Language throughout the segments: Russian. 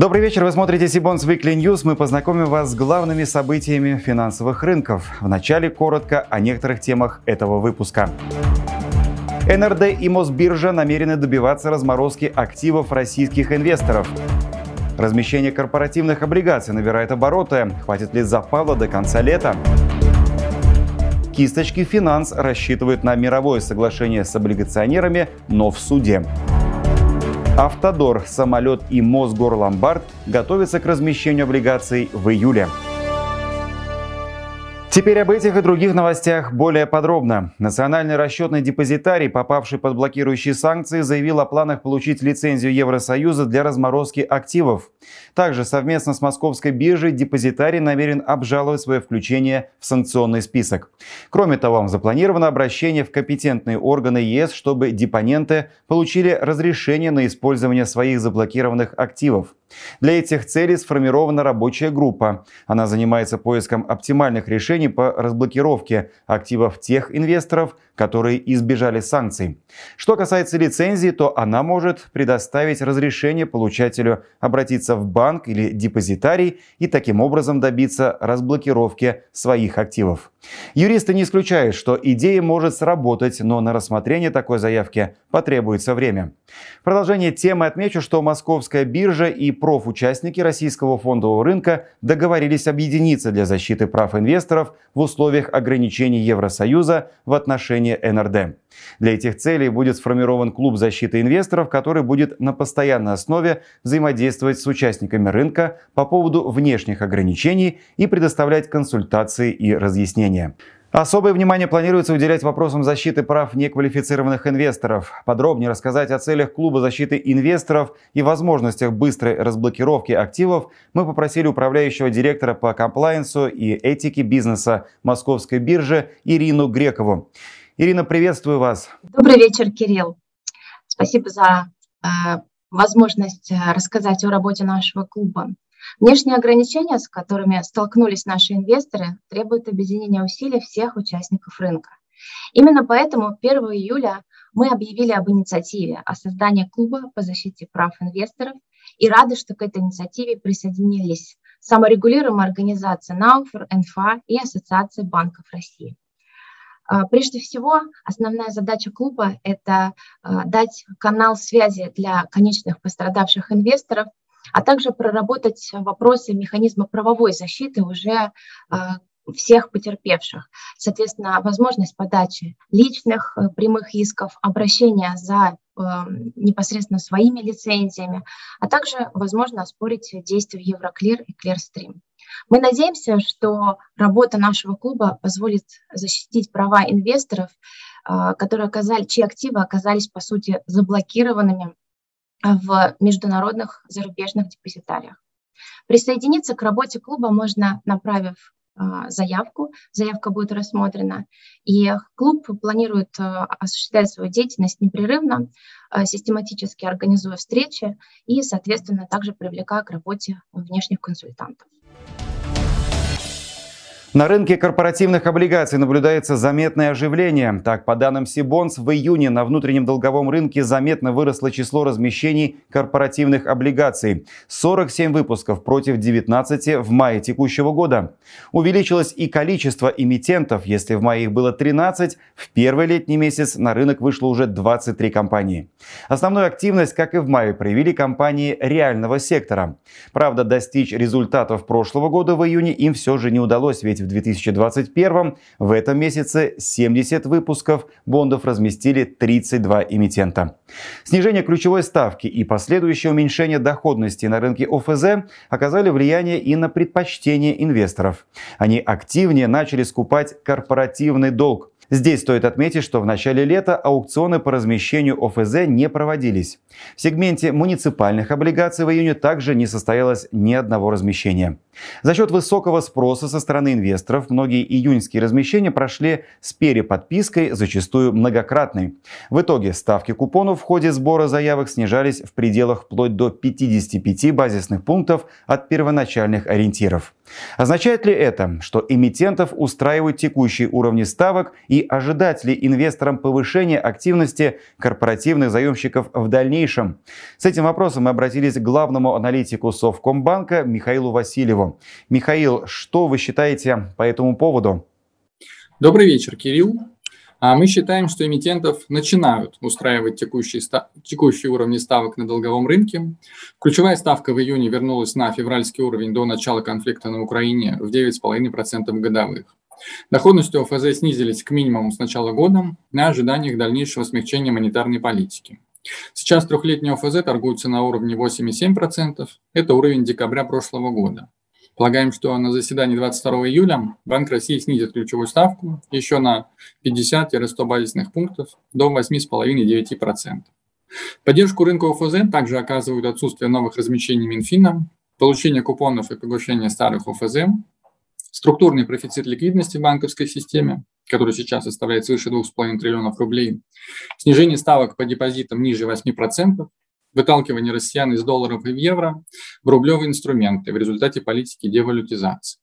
Добрый вечер, вы смотрите Сибонс Weekly News. Мы познакомим вас с главными событиями финансовых рынков. Вначале коротко о некоторых темах этого выпуска. НРД и Мосбиржа намерены добиваться разморозки активов российских инвесторов. Размещение корпоративных облигаций набирает обороты. Хватит ли запала до конца лета? Кисточки Финанс рассчитывают на мировое соглашение с облигационерами, но в суде. Автодор, самолет и Мосгорломбард готовятся к размещению облигаций в июле. Теперь об этих и других новостях более подробно. Национальный расчетный депозитарий, попавший под блокирующие санкции, заявил о планах получить лицензию Евросоюза для разморозки активов. Также совместно с Московской биржей депозитарий намерен обжаловать свое включение в санкционный список. Кроме того, запланировано обращение в компетентные органы ЕС, чтобы депоненты получили разрешение на использование своих заблокированных активов. Для этих целей сформирована рабочая группа. Она занимается поиском оптимальных решений по разблокировке активов тех инвесторов, которые избежали санкций. Что касается лицензии, то она может предоставить разрешение получателю обратиться в банк или депозитарий и таким образом добиться разблокировки своих активов. Юристы не исключают, что идея может сработать, но на рассмотрение такой заявки потребуется время. В продолжение темы отмечу, что Московская биржа и профучастники российского фондового рынка договорились объединиться для защиты прав инвесторов в условиях ограничений Евросоюза в отношении НРД. Для этих целей будет сформирован клуб защиты инвесторов, который будет на постоянной основе взаимодействовать с участниками рынка по поводу внешних ограничений и предоставлять консультации и разъяснения. Особое внимание планируется уделять вопросам защиты прав неквалифицированных инвесторов. Подробнее рассказать о целях клуба защиты инвесторов и возможностях быстрой разблокировки активов мы попросили управляющего директора по комплайенсу и этике бизнеса Московской биржи Ирину Грекову. Ирина, приветствую вас. Добрый вечер, Кирилл. Спасибо за э, возможность э, рассказать о работе нашего клуба. Внешние ограничения, с которыми столкнулись наши инвесторы, требуют объединения усилий всех участников рынка. Именно поэтому 1 июля мы объявили об инициативе о создании клуба по защите прав инвесторов и рады, что к этой инициативе присоединились саморегулируемая организация НАУФР, НФА и Ассоциация банков России. А, прежде всего, основная задача клуба – это а, дать канал связи для конечных пострадавших инвесторов, а также проработать вопросы механизма правовой защиты уже а, всех потерпевших. Соответственно, возможность подачи личных э, прямых исков, обращения за э, непосредственно своими лицензиями, а также возможно оспорить действия Евроклир и Клирстрим. Мы надеемся, что работа нашего клуба позволит защитить права инвесторов, а, которые оказали, чьи активы оказались, по сути, заблокированными в международных зарубежных депозитариях. Присоединиться к работе клуба можно, направив а, заявку. Заявка будет рассмотрена. И клуб планирует а, осуществлять свою деятельность непрерывно, систематически организуя встречи и, соответственно, также привлекая к работе внешних консультантов. На рынке корпоративных облигаций наблюдается заметное оживление. Так, по данным Сибонс, в июне на внутреннем долговом рынке заметно выросло число размещений корпоративных облигаций. 47 выпусков против 19 в мае текущего года. Увеличилось и количество эмитентов. Если в мае их было 13, в первый летний месяц на рынок вышло уже 23 компании. Основную активность, как и в мае, проявили компании реального сектора. Правда, достичь результатов прошлого года в июне им все же не удалось, ведь в 2021 в этом месяце 70 выпусков бондов разместили 32 эмитента. Снижение ключевой ставки и последующее уменьшение доходности на рынке ОФЗ оказали влияние и на предпочтение инвесторов. Они активнее начали скупать корпоративный долг, Здесь стоит отметить, что в начале лета аукционы по размещению ОФЗ не проводились. В сегменте муниципальных облигаций в июне также не состоялось ни одного размещения. За счет высокого спроса со стороны инвесторов многие июньские размещения прошли с переподпиской, зачастую многократной. В итоге ставки купонов в ходе сбора заявок снижались в пределах вплоть до 55 базисных пунктов от первоначальных ориентиров. Означает ли это, что эмитентов устраивают текущие уровни ставок и ожидать ли инвесторам повышения активности корпоративных заемщиков в дальнейшем? С этим вопросом мы обратились к главному аналитику Совкомбанка Михаилу Васильеву. Михаил, что вы считаете по этому поводу? Добрый вечер, Кирилл. А мы считаем, что эмитентов начинают устраивать текущие, текущие уровни ставок на долговом рынке. Ключевая ставка в июне вернулась на февральский уровень до начала конфликта на Украине в 9,5% годовых. Доходности ОФЗ снизились к минимуму с начала года на ожиданиях дальнейшего смягчения монетарной политики. Сейчас трехлетний ОФЗ торгуется на уровне 8,7%. Это уровень декабря прошлого года. Полагаем, что на заседании 22 июля Банк России снизит ключевую ставку еще на 50-100 базисных пунктов до 8,5-9%. Поддержку рынка ОФЗ также оказывают отсутствие новых размещений Минфина, получение купонов и погашение старых ОФЗ, структурный профицит ликвидности в банковской системе, который сейчас составляет свыше 2,5 триллионов рублей, снижение ставок по депозитам ниже 8%, выталкивание россиян из долларов и в евро в рублевые инструменты в результате политики девалютизации.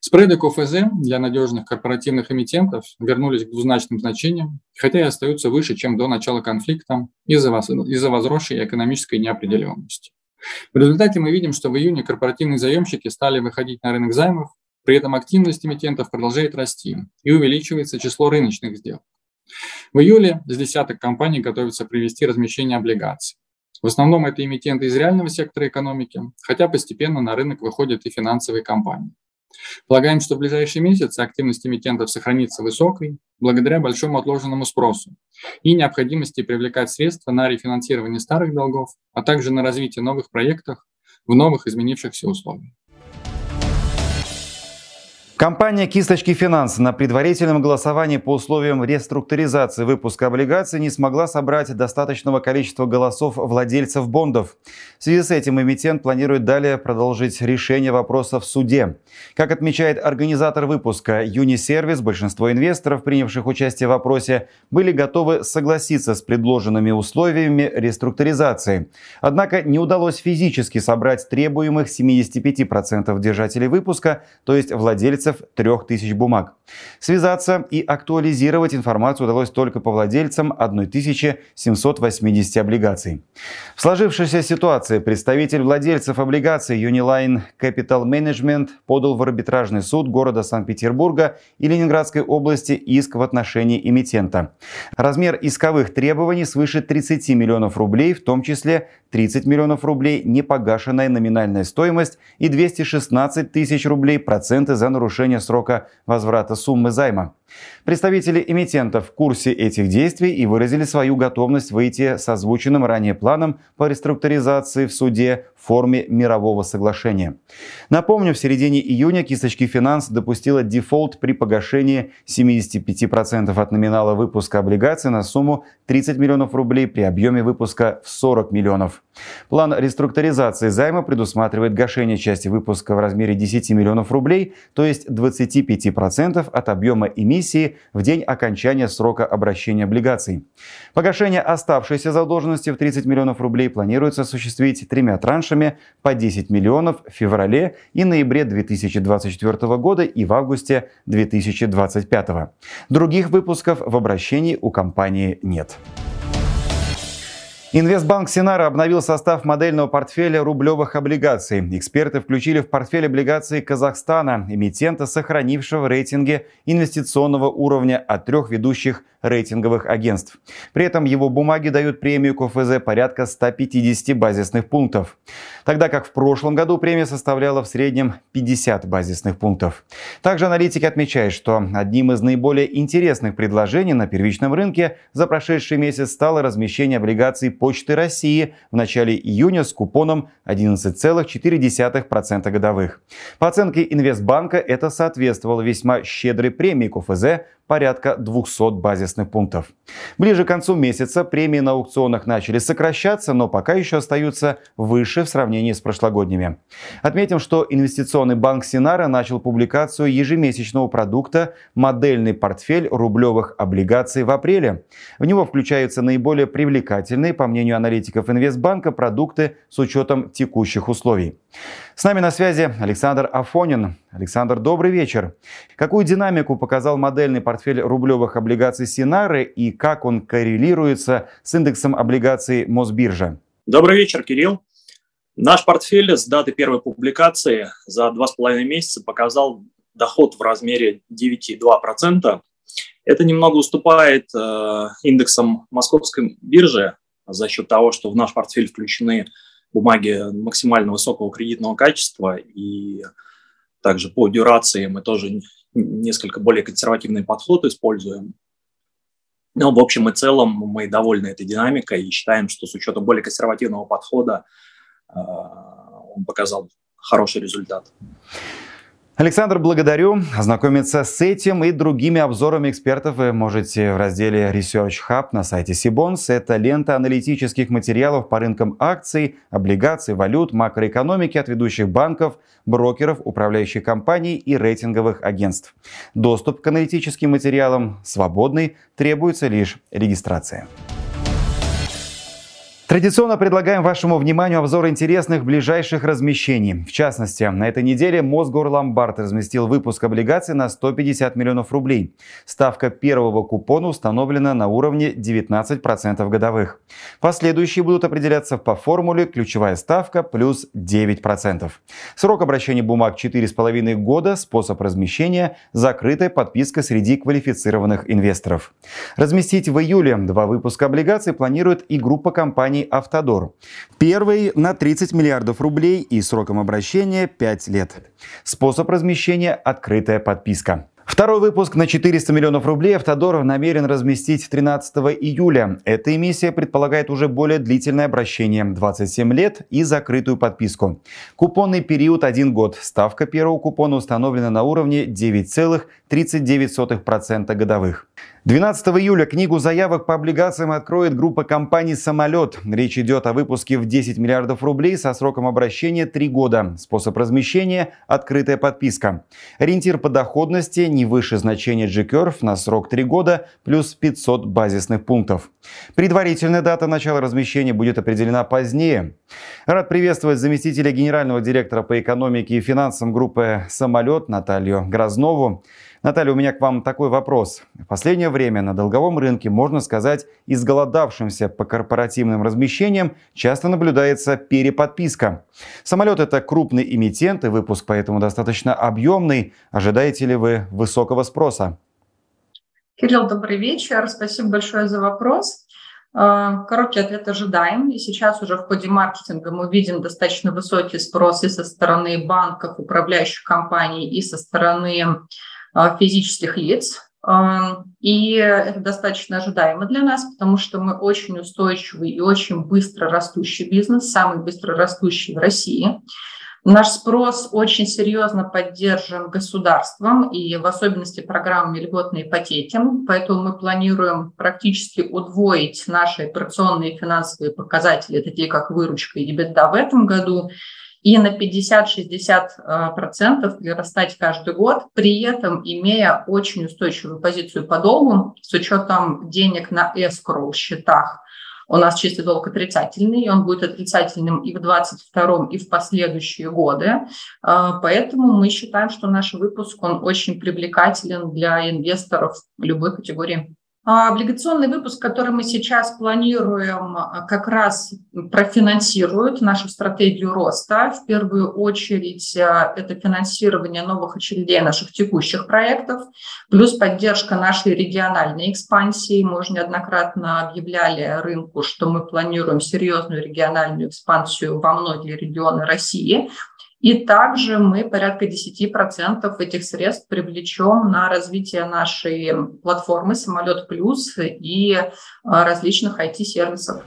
Спреды КФЗ для надежных корпоративных эмитентов вернулись к двузначным значениям, хотя и остаются выше, чем до начала конфликта из-за из возросшей экономической неопределенности. В результате мы видим, что в июне корпоративные заемщики стали выходить на рынок займов, при этом активность эмитентов продолжает расти и увеличивается число рыночных сделок. В июле с десяток компаний готовятся провести размещение облигаций. В основном это эмитенты из реального сектора экономики, хотя постепенно на рынок выходят и финансовые компании. Полагаем, что в ближайшие месяцы активность эмитентов сохранится высокой благодаря большому отложенному спросу и необходимости привлекать средства на рефинансирование старых долгов, а также на развитие новых проектов в новых изменившихся условиях. Компания «Кисточки Финанс» на предварительном голосовании по условиям реструктуризации выпуска облигаций не смогла собрать достаточного количества голосов владельцев бондов. В связи с этим эмитент планирует далее продолжить решение вопроса в суде. Как отмечает организатор выпуска «Юнисервис», большинство инвесторов, принявших участие в вопросе, были готовы согласиться с предложенными условиями реструктуризации. Однако не удалось физически собрать требуемых 75% держателей выпуска, то есть владельцев владельцев 3000 бумаг. Связаться и актуализировать информацию удалось только по владельцам 1780 облигаций. В сложившейся ситуации представитель владельцев облигаций Uniline Capital Management подал в арбитражный суд города Санкт-Петербурга и Ленинградской области иск в отношении эмитента. Размер исковых требований свыше 30 миллионов рублей, в том числе 30 миллионов рублей непогашенная номинальная стоимость и 216 тысяч рублей проценты за нарушение срока возврата суммы займа. Представители эмитентов в курсе этих действий и выразили свою готовность выйти с озвученным ранее планом по реструктуризации в суд в форме мирового соглашения. Напомню, в середине июня кисточки «Финанс» допустила дефолт при погашении 75% от номинала выпуска облигаций на сумму 30 миллионов рублей при объеме выпуска в 40 миллионов. План реструктуризации займа предусматривает гашение части выпуска в размере 10 миллионов рублей, то есть 25% от объема эмиссии в день окончания срока обращения облигаций. Погашение оставшейся задолженности в 30 миллионов рублей планируется осуществить тремя траншами по 10 миллионов в феврале и ноябре 2024 года и в августе 2025. Других выпусков в обращении у компании нет. Инвестбанк Синара обновил состав модельного портфеля рублевых облигаций. Эксперты включили в портфель облигаций Казахстана, эмитента, сохранившего рейтинги инвестиционного уровня от трех ведущих рейтинговых агентств. При этом его бумаги дают премию КФЗ порядка 150 базисных пунктов. Тогда как в прошлом году премия составляла в среднем 50 базисных пунктов. Также аналитики отмечают, что одним из наиболее интересных предложений на первичном рынке за прошедший месяц стало размещение облигаций Почты России в начале июня с купоном 11,4% годовых. По оценке Инвестбанка это соответствовало весьма щедрой премии КФЗ порядка 200 базисных пунктов. Ближе к концу месяца премии на аукционах начали сокращаться, но пока еще остаются выше в сравнении с прошлогодними. Отметим, что инвестиционный банк Синара начал публикацию ежемесячного продукта «Модельный портфель рублевых облигаций» в апреле. В него включаются наиболее привлекательные, по мнению аналитиков Инвестбанка, продукты с учетом текущих условий. С нами на связи Александр Афонин. Александр, добрый вечер. Какую динамику показал модельный портфель рублевых облигаций Синары и как он коррелируется с индексом облигаций Мосбиржа? Добрый вечер, Кирилл. Наш портфель с даты первой публикации за два с половиной месяца показал доход в размере 9,2%. Это немного уступает э, индексам московской биржи за счет того, что в наш портфель включены бумаги максимально высокого кредитного качества и также по дюрации мы тоже несколько более консервативный подход используем. Но в общем и целом мы довольны этой динамикой и считаем, что с учетом более консервативного подхода э, он показал хороший результат. Александр, благодарю. Ознакомиться с этим и другими обзорами экспертов вы можете в разделе Research Hub на сайте Сибонс. Это лента аналитических материалов по рынкам акций, облигаций, валют, макроэкономики от ведущих банков, брокеров, управляющих компаний и рейтинговых агентств. Доступ к аналитическим материалам свободный, требуется лишь регистрация. Традиционно предлагаем вашему вниманию обзор интересных ближайших размещений. В частности, на этой неделе Мосгорломбард разместил выпуск облигаций на 150 миллионов рублей. Ставка первого купона установлена на уровне 19% годовых. Последующие будут определяться по формуле ключевая ставка плюс 9%. Срок обращения бумаг 4,5 года, способ размещения – закрытая подписка среди квалифицированных инвесторов. Разместить в июле два выпуска облигаций планирует и группа компаний компании «Автодор». Первый на 30 миллиардов рублей и сроком обращения 5 лет. Способ размещения – открытая подписка. Второй выпуск на 400 миллионов рублей Автодор намерен разместить 13 июля. Эта эмиссия предполагает уже более длительное обращение – 27 лет и закрытую подписку. Купонный период – 1 год. Ставка первого купона установлена на уровне 9,39% годовых. 12 июля книгу заявок по облигациям откроет группа компаний «Самолет». Речь идет о выпуске в 10 миллиардов рублей со сроком обращения 3 года. Способ размещения – открытая подписка. Ориентир по доходности – не выше значения G-Curve на срок 3 года плюс 500 базисных пунктов. Предварительная дата начала размещения будет определена позднее. Рад приветствовать заместителя генерального директора по экономике и финансам группы «Самолет» Наталью Грознову. Наталья, у меня к вам такой вопрос. В последнее время на долговом рынке, можно сказать, изголодавшимся по корпоративным размещениям, часто наблюдается переподписка. Самолет – это крупный эмитент, и выпуск поэтому достаточно объемный. Ожидаете ли вы высокого спроса? Кирилл, добрый вечер. Спасибо большое за вопрос. А, короткий ответ ожидаем. И сейчас уже в ходе маркетинга мы видим достаточно высокий спрос и со стороны банков, управляющих компаний, и со стороны физических лиц. А, и это достаточно ожидаемо для нас, потому что мы очень устойчивый и очень быстро растущий бизнес, самый быстро растущий в России. Наш спрос очень серьезно поддержан государством и в особенности программами льготной ипотеки. Поэтому мы планируем практически удвоить наши операционные финансовые показатели, такие как выручка и EBITDA в этом году, и на 50-60% прирастать каждый год, при этом имея очень устойчивую позицию по долгу с учетом денег на escrow счетах. У нас чистый долг отрицательный, и он будет отрицательным и в 2022, и в последующие годы. А, поэтому мы считаем, что наш выпуск, он очень привлекателен для инвесторов любой категории. А облигационный выпуск, который мы сейчас планируем, а, как раз профинансирует нашу стратегию роста. В первую очередь а, это финансирование новых очередей наших текущих проектов, плюс поддержка нашей региональной экспансии. Мы уже неоднократно объявляли рынку, что мы планируем серьезную региональную экспансию во многие регионы России. И также мы порядка 10% этих средств привлечем на развитие нашей платформы «Самолет Плюс» и э, различных IT-сервисов.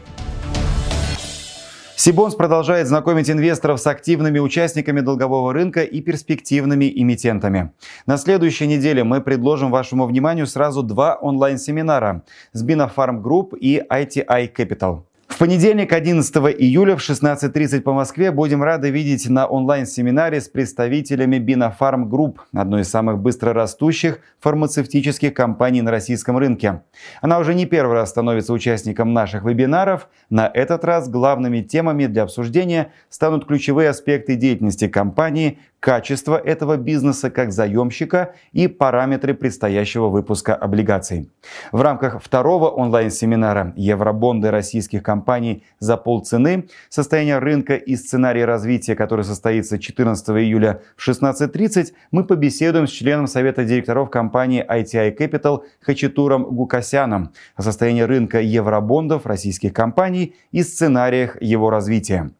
Сибонс продолжает знакомить инвесторов с активными участниками долгового рынка и перспективными эмитентами. На следующей неделе мы предложим вашему вниманию сразу два онлайн-семинара с Binofarm Group и ITI Capital. Понедельник, 11 июля в 16.30 по Москве будем рады видеть на онлайн-семинаре с представителями Binofarm Group, одной из самых быстрорастущих фармацевтических компаний на российском рынке. Она уже не первый раз становится участником наших вебинаров. На этот раз главными темами для обсуждения станут ключевые аспекты деятельности компании, качество этого бизнеса как заемщика и параметры предстоящего выпуска облигаций. В рамках второго онлайн-семинара «Евробонды российских компаний за полцены. Состояние рынка и сценарий развития», который состоится 14 июля в 16.30, мы побеседуем с членом Совета директоров компании ITI Capital Хачатуром Гукасяном о состоянии рынка евробондов российских компаний и сценариях его развития.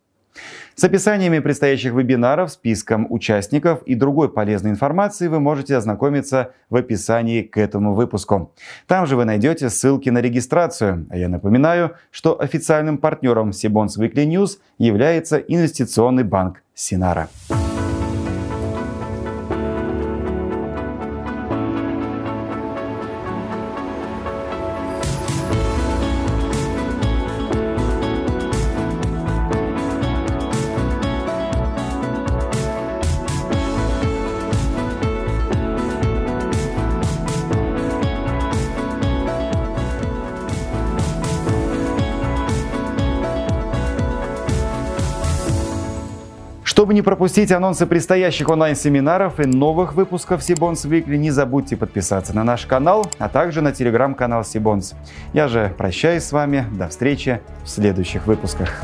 С описаниями предстоящих вебинаров, списком участников и другой полезной информации вы можете ознакомиться в описании к этому выпуску. Там же вы найдете ссылки на регистрацию. А я напоминаю, что официальным партнером Сибонс Weekly News является инвестиционный банк Синара. Чтобы не пропустить анонсы предстоящих онлайн-семинаров и новых выпусков Сибонс Weekly, не забудьте подписаться на наш канал, а также на телеграм-канал Сибонс. Я же прощаюсь с вами. До встречи в следующих выпусках.